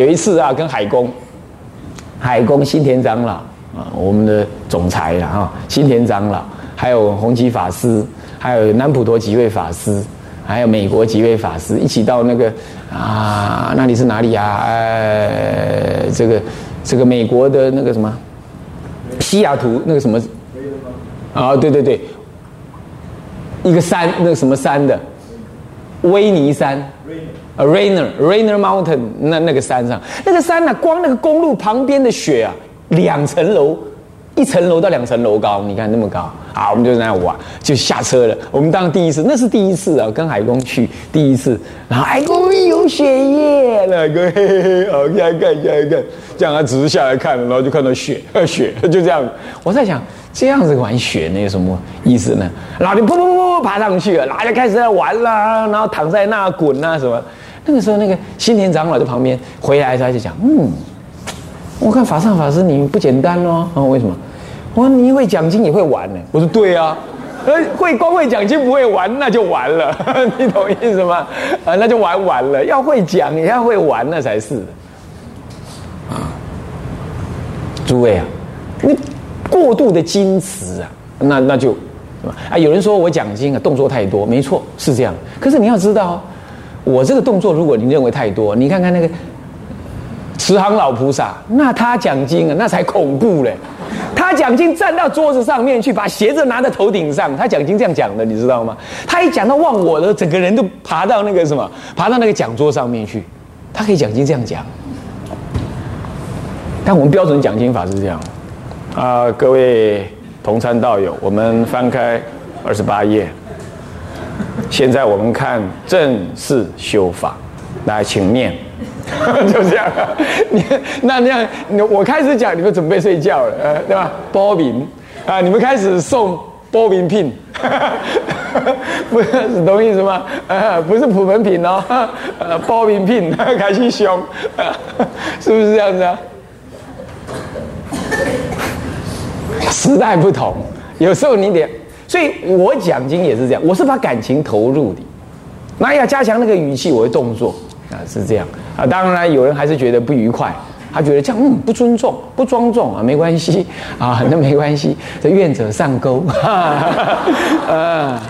有一次啊，跟海公，海公新田长老啊，我们的总裁了哈，新田长老，还有弘基法师，还有南普陀几位法师，还有美国几位法师，一起到那个啊，那里是哪里啊？呃，这个这个美国的那个什么西雅图那个什么啊？对对对，一个山，那个什么山的威尼山。Rainer Rainer Mountain 那那个山上，那个山呢，光那个公路旁边的雪啊，两层楼，一层楼到两层楼高，你看那么高，啊，我们就在那玩，就下车了。我们当第一次，那是第一次啊，跟海公去第一次，然后海公有雪耶，那个嘿嘿嘿，好看看看看，这样他只是下来看，然后就看到雪，雪就这样。我在想。这样子玩雪呢有什么意思呢？然后就噗噗噗噗爬上去了，然后就开始在玩啦，然后躺在那滚啊什么。那个时候，那个新田长老在旁边回来，他就讲：“嗯，我看法上法师你不简单哦。啊，为什么？我说你会讲经也会玩呢。我说对啊，呃，会光会讲经不会玩那就完了，你懂意思吗？啊，那就玩完了。要会讲也要会玩那才是。啊，诸位啊，你。”过度的矜持啊，那那就，啊，有人说我讲经啊动作太多，没错是这样。可是你要知道，我这个动作如果你认为太多，你看看那个慈航老菩萨，那他讲经啊，那才恐怖嘞。他奖金站到桌子上面去，把鞋子拿在头顶上，他奖金这样讲的，你知道吗？他一讲到忘我的，整个人都爬到那个什么，爬到那个讲桌上面去，他可以奖金这样讲。但我们标准讲金法是这样。啊，各位同参道友，我们翻开二十八页。现在我们看正式修法，来，请念，就这样。你那那样，我开始讲，你们准备睡觉了，呃，对吧？包饼啊，你们开始送包饼品，不是懂意思吗？呃，不是普门品哦，呃，波饼品开始凶，是不是这样子啊？时代不同，有时候你得，所以我讲经也是这样，我是把感情投入的，那要加强那个语气，我会动作啊，是这样啊。当然有人还是觉得不愉快，他觉得这样嗯不尊重、不庄重啊，没关系啊，那没关系，这愿者上钩 啊，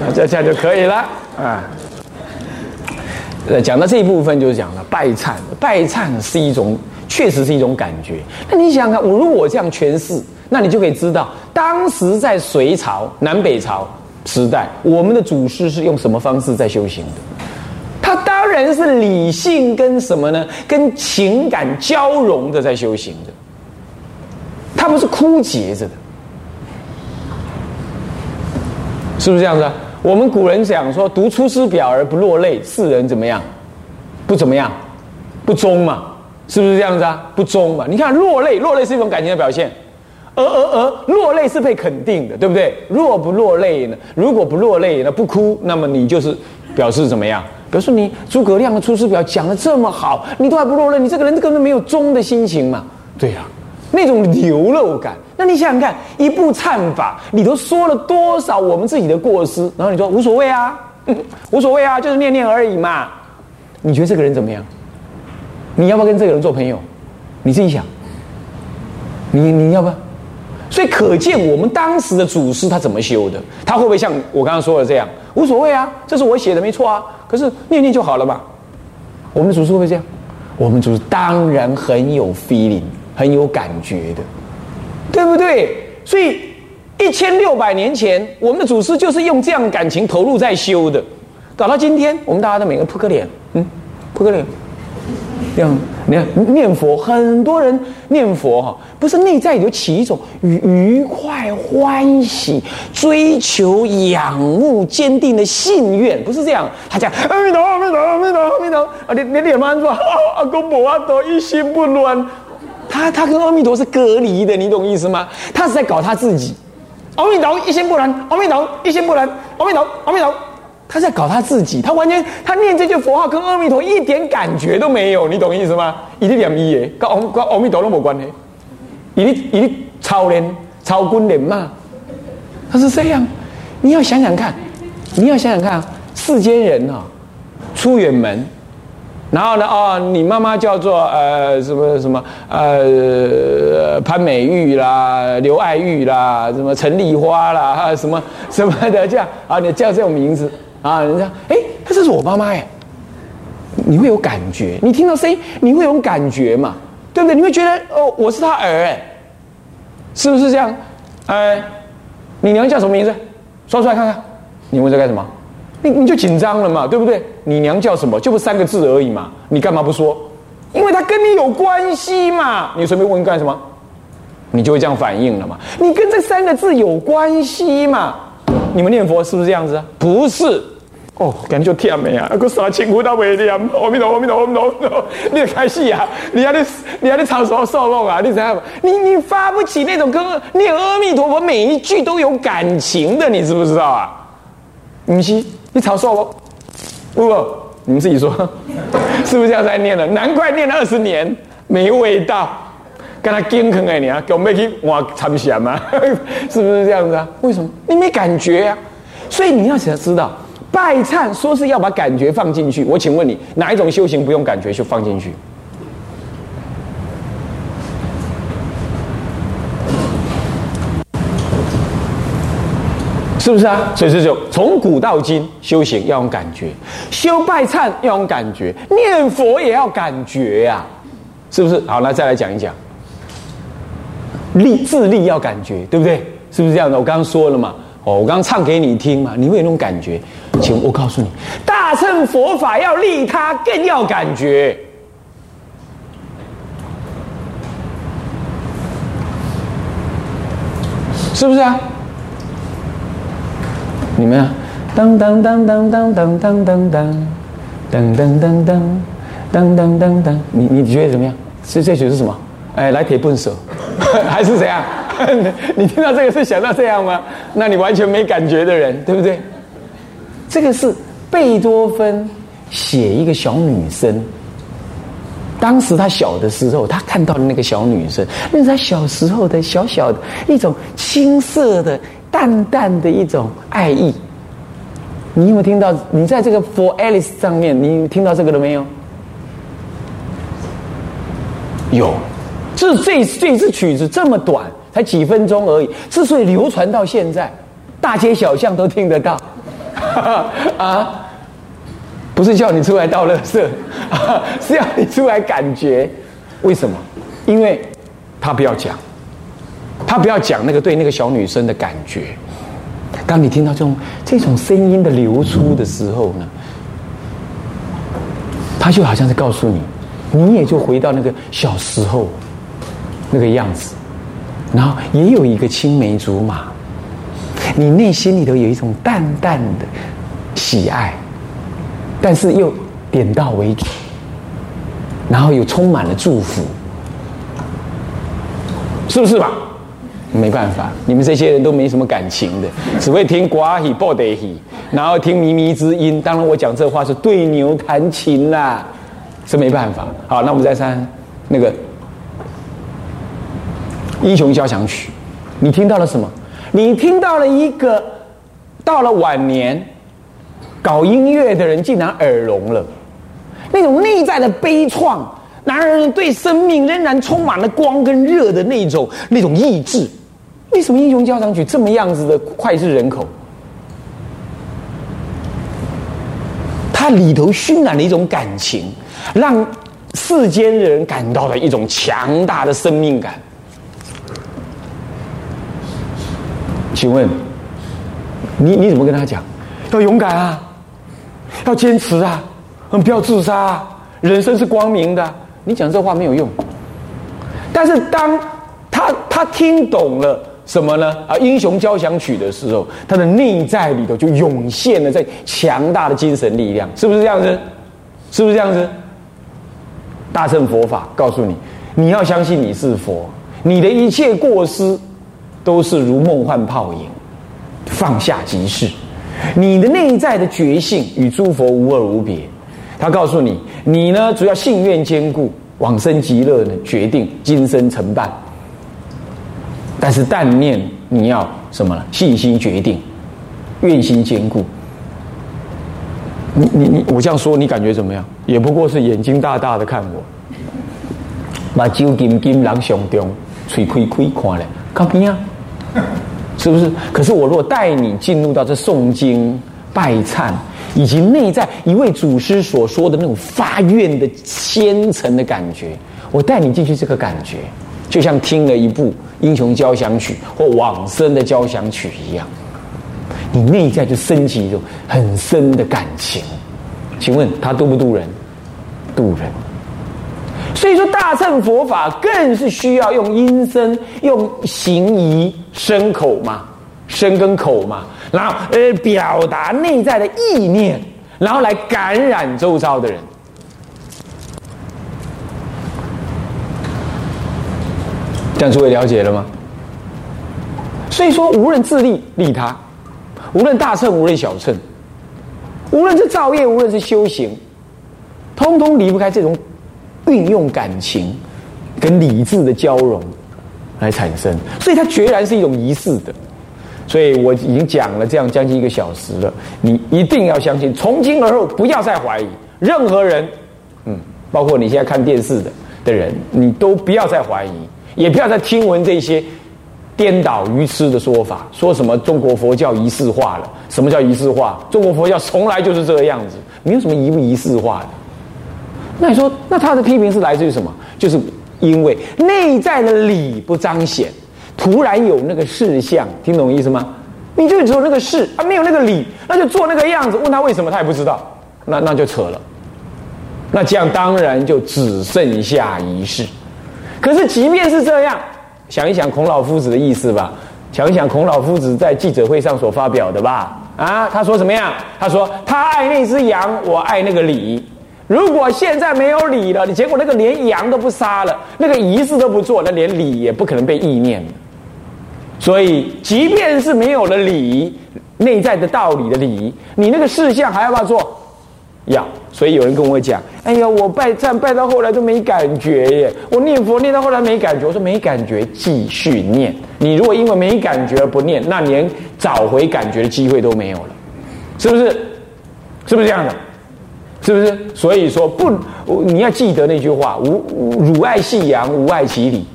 那这这样就可以了啊。呃，讲到这一部分就是讲了拜忏，拜忏是一种，确实是一种感觉。那你想想看，我如果这样诠释。那你就可以知道，当时在隋朝、南北朝时代，我们的祖师是用什么方式在修行的？他当然是理性跟什么呢？跟情感交融的在修行的。他们是枯竭着的，是不是这样子？我们古人讲说，读《出师表》而不落泪，世人怎么样？不怎么样？不忠嘛？是不是这样子啊？不忠嘛？你看，落泪，落泪是一种感情的表现。而而而落泪是被肯定的，对不对？若不落泪呢？如果不落泪，那不哭，那么你就是表示怎么样？表示你诸葛亮的《出师表》讲的这么好，你都还不落泪，你这个人根本没有忠的心情嘛？对呀，那种流露感。那你想想看，一部忏法里头说了多少我们自己的过失，然后你说无所谓啊，无所谓啊，就是念念而已嘛。你觉得这个人怎么样？你要不要跟这个人做朋友？你自己想，你你要不要？所以可见我们当时的祖师他怎么修的？他会不会像我刚刚说的这样？无所谓啊，这是我写的没错啊。可是念念就好了嘛。我们的祖师会不会这样？我们祖师当然很有 feeling，很有感觉的，对不对？所以一千六百年前，我们的祖师就是用这样感情投入在修的。搞到今天，我们大家都每个扑克脸，嗯，扑克脸。这样，你看念佛，很多人念佛哈，不是内在有起一种愉愉快、欢喜、追求、仰慕、坚定的信愿，不是这样。他讲阿弥陀阿弥陀阿弥陀阿弥陀啊，你你脸慢说阿公婆阿多一心不乱，他他跟阿弥陀是隔离的，你懂意思吗？他是在搞他自己。阿弥陀一心不乱，阿弥陀一心不乱，阿弥陀阿弥陀。他在搞他自己，他完全他念这句佛号跟阿弥陀一点感觉都没有，你懂意思吗？一粒两一耶，跟阿跟阿弥陀都没关系，一粒一粒超人超君人嘛，他是这样。你要想想看，你要想想看啊，世间人啊，出远门然后呢？哦，你妈妈叫做呃什么什么呃潘美玉啦、刘爱玉啦、什么陈丽花啦，什么什么的这样啊？你叫这种名字啊？人家哎，他这是我妈妈哎，你会有感觉？你听到声音，你会有感觉嘛？对不对？你会觉得哦，我是他儿哎，是不是这样？哎，你娘叫什么名字？说出来看看。你问这干什么？你你就紧张了嘛，对不对？你娘叫什么？就不三个字而已嘛，你干嘛不说？因为他跟你有关系嘛。你随便问干什么？你就会这样反应了嘛。你跟这三个字有关系嘛？你们念佛是不是这样子啊？不是。哦，感觉就甜美啊！个啥情苦都未念，阿弥陀阿弥陀阿弥陀，你开戏啊？你还得你还得唱什么受弄啊？你怎样？你你发不起那种跟念阿弥陀佛每一句都有感情的，你知不知道啊？不是。你炒瘦不？不，你们自己说，是不是这样在念的？难怪念了二十年没味道，跟他健康哎，你啊，给我们去哇参详嘛，是不是这样子啊？为什么？你没感觉呀？所以你要想知道，拜忏说是要把感觉放进去。我请问你，哪一种修行不用感觉就放进去？是不是啊？所以这就从古到今修行要用感觉，修拜忏要用感觉，念佛也要感觉呀，是不是？好，那再来讲一讲，立自立要感觉，对不对？是不是这样的？我刚刚说了嘛，哦，我刚刚唱给你听嘛，你会有那种感觉。请我告诉你，大乘佛法要利他，更要感觉，是不是啊？你们啊，当当当当当当当当当，当当当当当当当，你你觉得怎么样？这这曲是什么？哎，来铁棍手，还是怎样？你听到这个是想到这样吗？那你完全没感觉的人，对不对？这个是贝多芬写一个小女生，当时他小的时候，他看到的那个小女生，那是他小时候的小小的一种青涩的。淡淡的一种爱意，你有没有听到？你在这个 For Alice 上面，你听到这个了没有？有，这这这支曲子这么短，才几分钟而已，之所以流传到现在，大街小巷都听得到，啊，不是叫你出来倒垃圾，是要你出来感觉，为什么？因为他不要讲。他不要讲那个对那个小女生的感觉。当你听到这种这种声音的流出的时候呢，他就好像是告诉你，你也就回到那个小时候那个样子，然后也有一个青梅竹马，你内心里头有一种淡淡的喜爱，但是又点到为止，然后又充满了祝福，是不是吧？没办法，你们这些人都没什么感情的，只会听寡喜报得喜，然后听靡靡之音。当然，我讲这话是对牛弹琴啦，是没办法。好，那我们再三那个《英雄交响曲》，你听到了什么？你听到了一个到了晚年搞音乐的人竟然耳聋了，那种内在的悲怆，男人对生命仍然充满了光跟热的那种那种意志。为什么《英雄交响曲》这么样子的脍炙人口？它里头熏染了一种感情，让世间人感到了一种强大的生命感。请问，你你怎么跟他讲？要勇敢啊，要坚持啊，不要自杀啊！人生是光明的。你讲这话没有用。但是当他他听懂了。什么呢？啊，英雄交响曲的时候，他的内在里头就涌现了在强大的精神力量，是不是这样子？是不是这样子？大乘佛法告诉你，你要相信你是佛，你的一切过失都是如梦幻泡影，放下即是。你的内在的觉性与诸佛无二无别。他告诉你，你呢，主要信愿坚固，往生极乐呢，决定今生成办。但是，但念你要什么呢？信心决定，愿心坚固。你你你，我这样说你感觉怎么样？也不过是眼睛大大的看我，把酒金金狼胸中，嘴亏亏看嘞，看边啊？是不是？可是我如果带你进入到这诵经拜忏，以及内在一位祖师所说的那种发愿的虔诚的感觉，我带你进去这个感觉，就像听了一部英雄交响曲或往生的交响曲一样，你内在就升起一种很深的感情。请问他渡不渡人？渡人。所以说，大乘佛法更是需要用音声、用行仪、身口嘛，身跟口嘛，然后呃表达内在的意念，然后来感染周遭的人。这样诸位了解了吗？所以说，无论自利利他，无论大乘，无论小乘，无论是造业，无论是修行，通通离不开这种。运用感情跟理智的交融来产生，所以它决然是一种仪式的。所以我已经讲了这样将近一个小时了，你一定要相信，从今而后不要再怀疑任何人，嗯，包括你现在看电视的的人，你都不要再怀疑，也不要再听闻这些颠倒愚痴的说法，说什么中国佛教仪式化了？什么叫仪式化？中国佛教从来就是这个样子，没有什么仪不仪式化的。那你说，那他的批评是来自于什么？就是因为内在的理不彰显，突然有那个事相，听懂意思吗？你就只有那个事，啊，没有那个理，那就做那个样子。问他为什么，他也不知道，那那就扯了。那这样当然就只剩下一事。可是即便是这样，想一想孔老夫子的意思吧，想一想孔老夫子在记者会上所发表的吧。啊，他说怎么样？他说他爱那只羊，我爱那个礼。如果现在没有礼了，你结果那个连羊都不杀了，那个仪式都不做，那连礼也不可能被意念所以，即便是没有了礼，内在的道理的礼，你那个事项还要不要做？要。所以有人跟我讲：“哎呀，我拜忏拜到后来都没感觉耶，我念佛念到后来没感觉。”我说：“没感觉，继续念。你如果因为没感觉而不念，那连找回感觉的机会都没有了，是不是？是不是这样的？”是不是？所以说不，你要记得那句话：无汝爱细羊，无爱其理。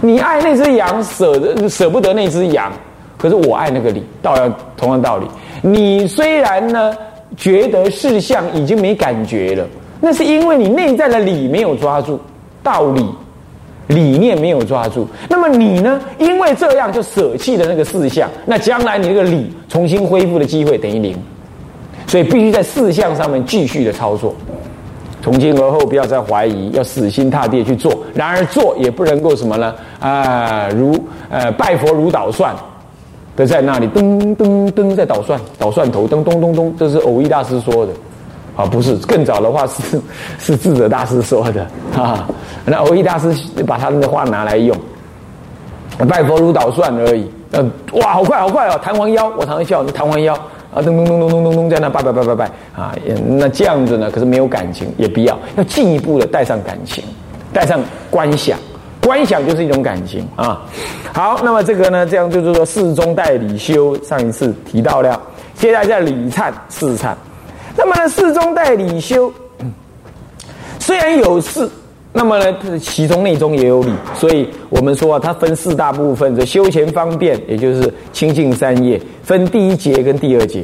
你爱那只羊，舍得舍不得那只羊，可是我爱那个理，道要同样道理。你虽然呢觉得事项已经没感觉了，那是因为你内在的理没有抓住道理，理念没有抓住。那么你呢，因为这样就舍弃了那个事项，那将来你那个理重新恢复的机会等于零。所以必须在四项上面继续的操作，从今而后不要再怀疑，要死心塌地去做。然而做也不能够什么呢？啊，如呃拜佛如捣蒜的在那里噔噔噔在捣蒜，捣蒜头噔咚咚咚，这是偶一大师说的啊，不是更早的话是 是智者大师说的 啊。那偶一大师把他们的话拿来用，拜佛如捣蒜而已。呃，哇，好快好快哦，弹簧腰，我常常笑，弹簧腰。啊，咚咚咚咚咚咚咚，在那拜拜拜拜拜啊！那这样子呢？可是没有感情，也必要要进一步的带上感情，带上观想，观想就是一种感情啊。好，那么这个呢，这样就是说事中带理修，上一次提到了，接下来叫礼忏事忏。那么呢，事中带理修，虽然有事。那么呢，其中内中也有理，所以我们说啊，它分四大部分：这修前方便，也就是清净三业，分第一节跟第二节。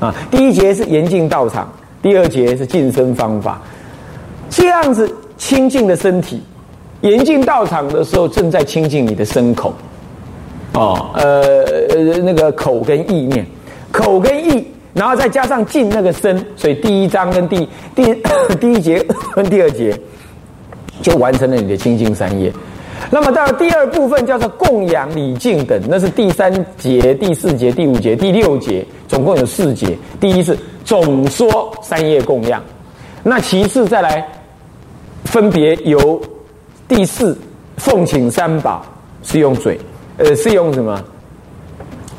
啊，第一节是严禁道场，第二节是净身方法。这样子清净的身体，严禁道场的时候，正在清净你的身口。哦，呃，那个口跟意念，口跟意，然后再加上净那个身，所以第一章跟第第 第一节跟第二节。就完成了你的清净三业，那么到了第二部分叫做供养礼敬等，那是第三节、第四节、第五节、第六节，总共有四节。第一是总说三业供养，那其次再来分别由第四奉请三宝是用嘴，呃，是用什么？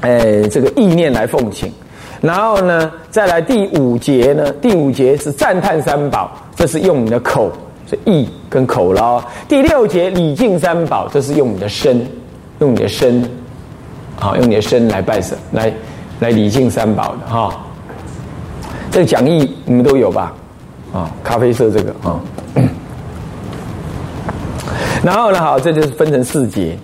呃，这个意念来奉请，然后呢，再来第五节呢？第五节是赞叹三宝，这是用你的口。是意跟口了。第六节礼敬三宝，这是用你的身，用你的身，啊，用你的身来拜神，来来礼敬三宝的哈。这个讲义你们都有吧？啊，咖啡色这个啊。然后呢，好，这就是分成四节。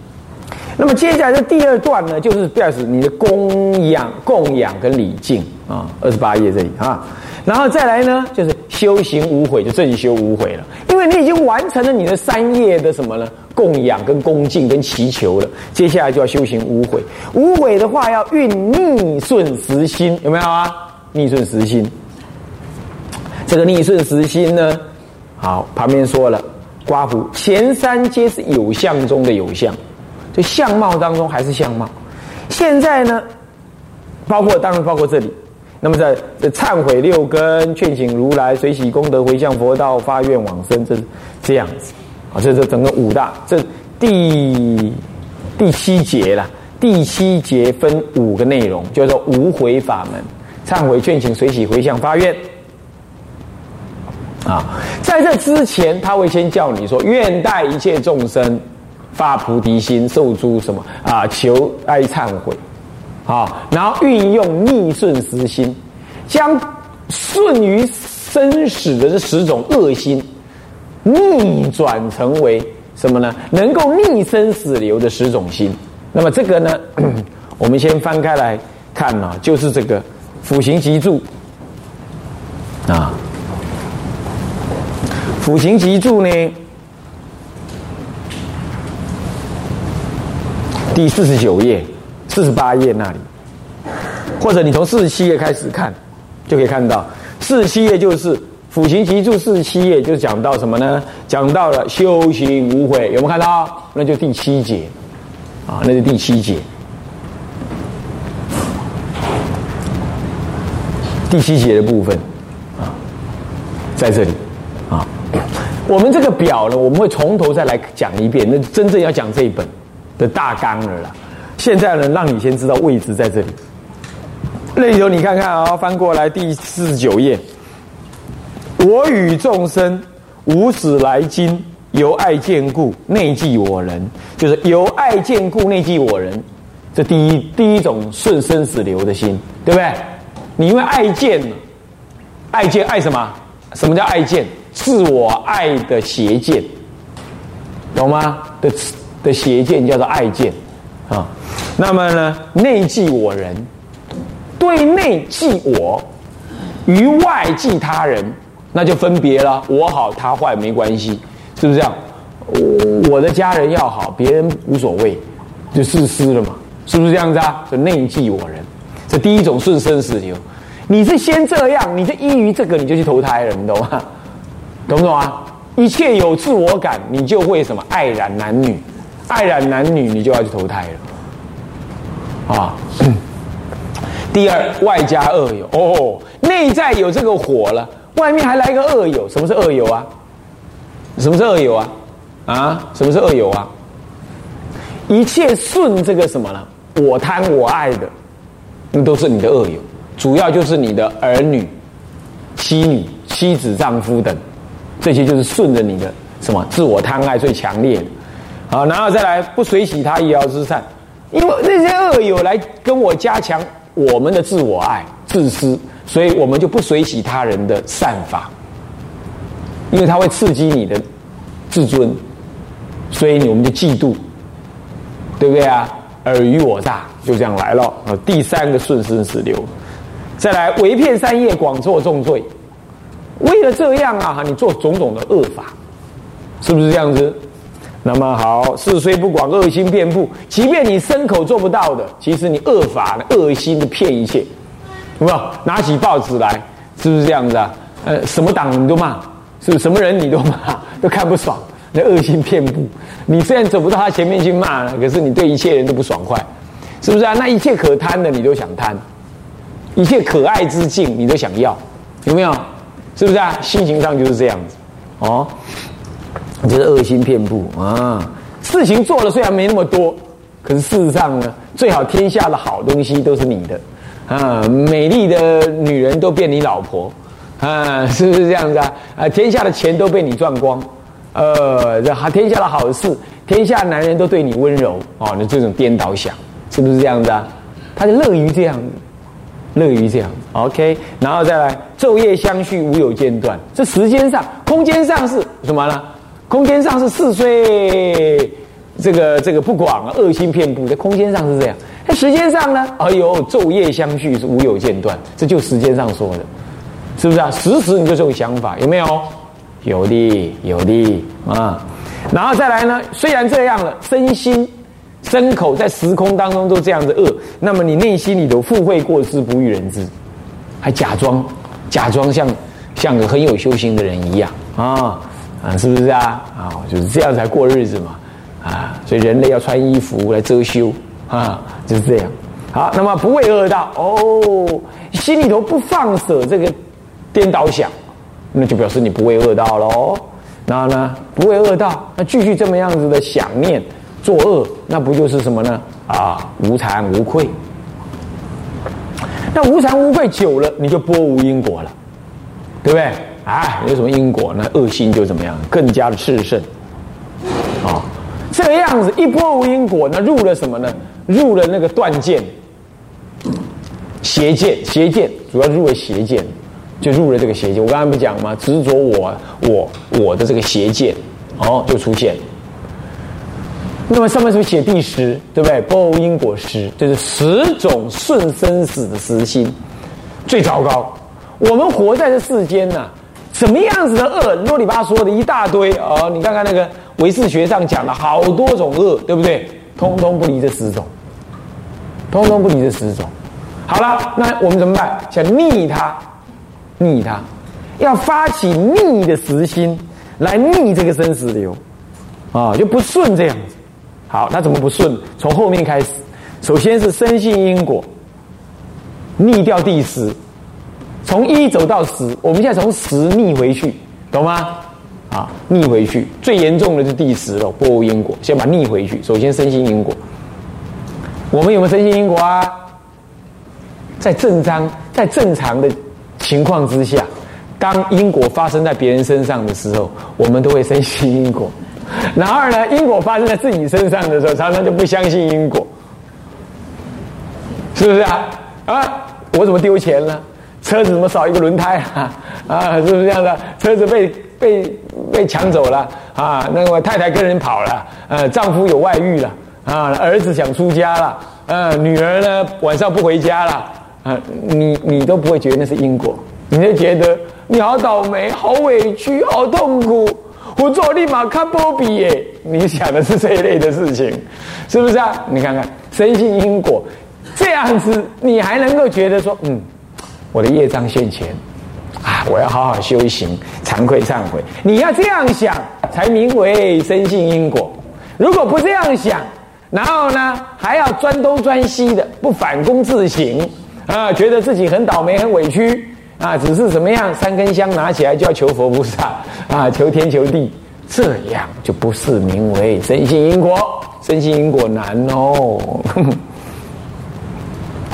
那么接下来的第二段呢，就是表示你的供养、供养跟礼敬啊，二十八页这里啊。然后再来呢，就是修行无悔，就正修无悔了，因为你已经完成了你的三业的什么呢？供养、跟恭敬、跟祈求了。接下来就要修行无悔，无悔的话要运逆顺时心，有没有啊？逆顺时心，这个逆顺时心呢，好，旁边说了，刮胡前三皆是有相中的有相，就相貌当中还是相貌。现在呢，包括当然包括这里。那么在忏悔六根，劝请如来随喜功德回向佛道，发愿往生，这是这样子啊。这是整个五大，这第第七节了。第七节分五个内容，叫做无悔法门：忏悔、劝请、随喜、回向、发愿。啊，在这之前，他会先叫你说：愿待一切众生发菩提心，受诸什么啊？求哀忏悔。啊，然后运用逆顺时心，将顺于生死的这十种恶心逆转成为什么呢？能够逆生死流的十种心。那么这个呢，我们先翻开来看啊，就是这个辅行集注啊，辅行集注呢，第四十九页。四十八页那里，或者你从四十七页开始看，就可以看到四十七页就是辅行集注。四十七页就讲到什么呢？讲到了修行无悔，有没有看到？那就第七节啊，那就第七节。第七节的部分啊，在这里啊，我们这个表呢，我们会从头再来讲一遍。那真正要讲这一本的大纲了。现在呢，让你先知道位置在这里。那里头你看看啊，翻过来第四十九页。我与众生无始来今，由爱见故，内记我人，就是由爱见故，内记我人。这第一第一种顺生死流的心，对不对？你因为爱见，爱见爱什么？什么叫爱见？自我爱的邪见，懂吗？的的邪见叫做爱见。啊，那么呢，内记我人，对内记我，于外记他人，那就分别了。我好他坏没关系，是不是这样？我的家人要好，别人无所谓，就自私了嘛，是不是这样子啊？就内记我人，这第一种顺生死流。你是先这样，你就依于这个，你就去投胎了，你懂吗？懂不懂啊？一切有自我感，你就会什么爱染男女。爱染男女，你就要去投胎了，啊！第二，外加恶友哦，内在有这个火了，外面还来一个恶友，什么是恶友啊？什么是恶友啊？啊？什么是恶友啊？一切顺这个什么呢？我贪我爱的，那都是你的恶友，主要就是你的儿女、妻女、妻子、丈夫等，这些就是顺着你的什么自我贪爱最强烈的。好，然后再来不随喜他一摇之善，因为那些恶友来跟我加强我们的自我爱、自私，所以我们就不随喜他人的善法，因为他会刺激你的自尊，所以我们就嫉妒，对不对啊？尔虞我诈就这样来了啊！第三个顺生死流，再来围骗三业，广作重罪，为了这样啊，你做种种的恶法，是不是这样子？那么好，事虽不广，恶心遍布。即便你牲口做不到的，其实你恶法、恶心的骗一切，有没有？拿起报纸来，是不是这样子啊？呃，什么党你都骂，是不是？什么人你都骂，都看不爽，那恶心遍布。你虽然走不到他前面去骂，可是你对一切人都不爽快，是不是啊？那一切可贪的你都想贪，一切可爱之境你都想要，有没有？是不是啊？心情上就是这样子，哦。就是恶心遍布啊！事情做了虽然没那么多，可是事实上呢，最好天下的好东西都是你的啊！美丽的女人都变你老婆啊，是不是这样子啊？啊，天下的钱都被你赚光，呃，这好天下的好事，天下男人都对你温柔哦，你这种颠倒想，是不是这样子啊？他就乐于这样，乐于这样。OK，然后再来昼夜相续，无有间断。这时间上、空间上是什么呢？空间上是四岁，这个这个不广，恶心遍布。在空间上是这样，在时间上呢？哎呦，昼夜相续是无有间断，这就时间上说的，是不是啊？时时你就这种想法，有没有？有的，有的啊。然后再来呢？虽然这样了，身心、身口在时空当中都这样子恶，那么你内心里头附会过失，不欲人知，还假装假装像像个很有修行的人一样啊啊，是不是啊？啊，就是这样才过日子嘛啊！所以人类要穿衣服来遮羞啊，就是这样。好，那么不畏恶道哦，心里头不放舍这个颠倒想，那就表示你不畏恶道喽。然后呢，不会恶道，那继续这么样子的想念作恶，那不就是什么呢？啊，无惭无愧。那无惭无愧久了，你就波无因果了，对不对？啊，有什么因果？那恶心就怎么样？更加的炽盛。啊，这个样子一波无因果，那入了什么呢？入了那个断剑、邪剑、邪剑，主要入了邪剑。就入了这个邪见，我刚才不讲吗？执着我我我的这个邪见，哦，就出现。那么上面是不是写第十，对不对？波无因果十，就是十种顺生死的实心，最糟糕。我们活在这世间呢，什么样子的恶，啰里吧嗦的一大堆啊！你看看那个唯识学上讲了好多种恶，对不对？通通不离这十种，通通不离这十种。好了，那我们怎么办？想逆它。逆他，要发起逆的实心来逆这个生死流，啊，就不顺这样子。好，那怎么不顺？从后面开始，首先是深信因果，逆掉第十，从一走到十，我们现在从十逆回去，懂吗？啊，逆回去，最严重的是第十了，波无因果，先把逆回去。首先身心因果，我们有没有身心因果啊？在正常，在正常的。情况之下，当因果发生在别人身上的时候，我们都会身心因果；然而呢，因果发生在自己身上的时候，常常就不相信因果，是不是啊？啊，我怎么丢钱了？车子怎么少一个轮胎 啊？啊，是不是这样的？车子被被被抢走了啊？那个太太跟人跑了，呃，丈夫有外遇了啊？儿子想出家了，呃，女儿呢晚上不回家了。啊，你你都不会觉得那是因果，你就觉得你好倒霉、好委屈、好痛苦。我做立马看波比耶，你想的是这一类的事情，是不是啊？你看看深信因果，这样子你还能够觉得说，嗯，我的业障现前啊，我要好好修行，惭愧忏悔。你要这样想，才名为深信因果。如果不这样想，然后呢，还要钻东钻西的，不反躬自省。啊，觉得自己很倒霉、很委屈啊，只是怎么样，三根香拿起来就要求佛菩萨啊，求天求地，这样就不是名为深信因果，深信因果难哦。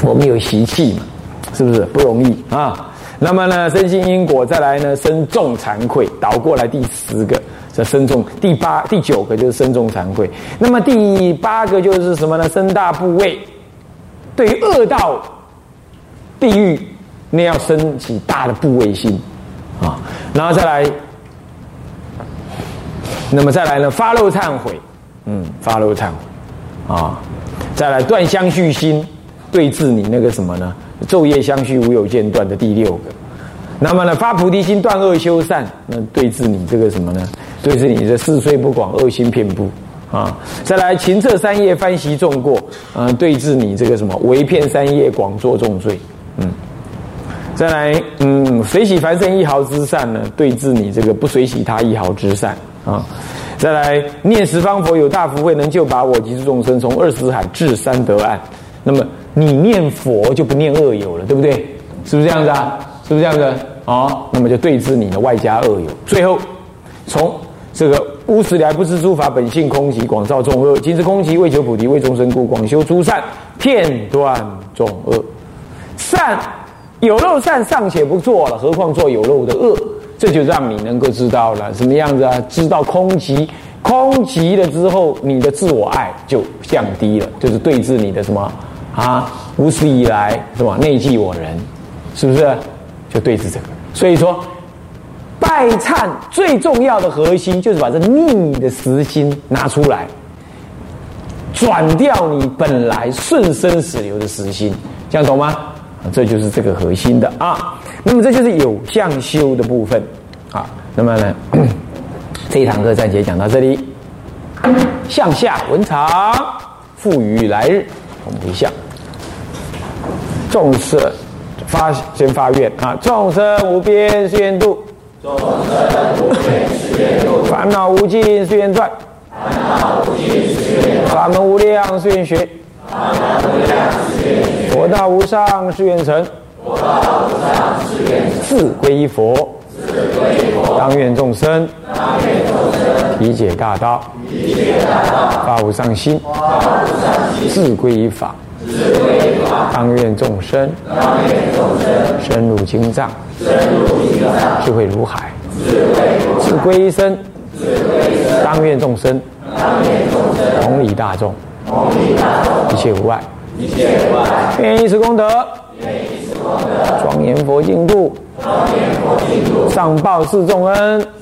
我们有习气嘛，是不是不容易啊？那么呢，深信因果，再来呢，身重惭愧，倒过来第十个，这身重第八、第九个就是身重惭愧。那么第八个就是什么呢？身大部位，对于恶道。地狱，那要升起大的部位心啊，然后再来，那么再来呢？发漏忏悔，嗯，发漏忏悔啊，再来断相续心，对治你那个什么呢？昼夜相续无有间断的第六个。那么呢，发菩提心断恶修善，那对治你这个什么呢？对治你的四岁不广恶心遍布啊。再来勤策三业翻习重过，啊，对治你这个什么为骗三业广作重罪。嗯，再来，嗯，随喜凡圣一毫之善呢，对治你这个不随喜他一毫之善啊。再来，念十方佛有大福慧，能救拔我及诸众生从二十海至三得岸。那么你念佛就不念恶友了，对不对？是不是这样子啊？是不是这样子啊？那么就对治你的外加恶友。最后，从这个乌时来不知诸法本性空寂，广造众恶；今知空寂为求菩提，为众生故，广修诸善，片断众恶。善有漏善尚且不做了，何况做有漏的恶？这就让你能够知道了什么样子啊？知道空寂，空寂了之后，你的自我爱就降低了，就是对治你的什么啊？无始以来是吧？内忌我人是不是？就对治这个。所以说，拜忏最重要的核心就是把这逆的实心拿出来，转掉你本来顺生死流的实心，这样懂吗？这就是这个核心的啊。那么这就是有相修的部分啊。那么呢，这一堂课暂且讲到这里。向下文长，赋予来日，我们回向。众生发先发愿啊！众生无边誓愿度，众生无边誓愿度；烦恼无尽誓愿断，烦恼无尽誓愿断；法门无量誓愿学，法门无量誓愿学；佛道无上誓愿成，佛道无上誓愿成；自归依佛，自归依佛；当愿众生，当愿众生。理解大道，发无上心，自归于法，当愿众生，深入经藏，智慧如海，自归依身，当愿众生，同理大众，一切无碍。愿以此功德，庄严佛净土，上报四重恩，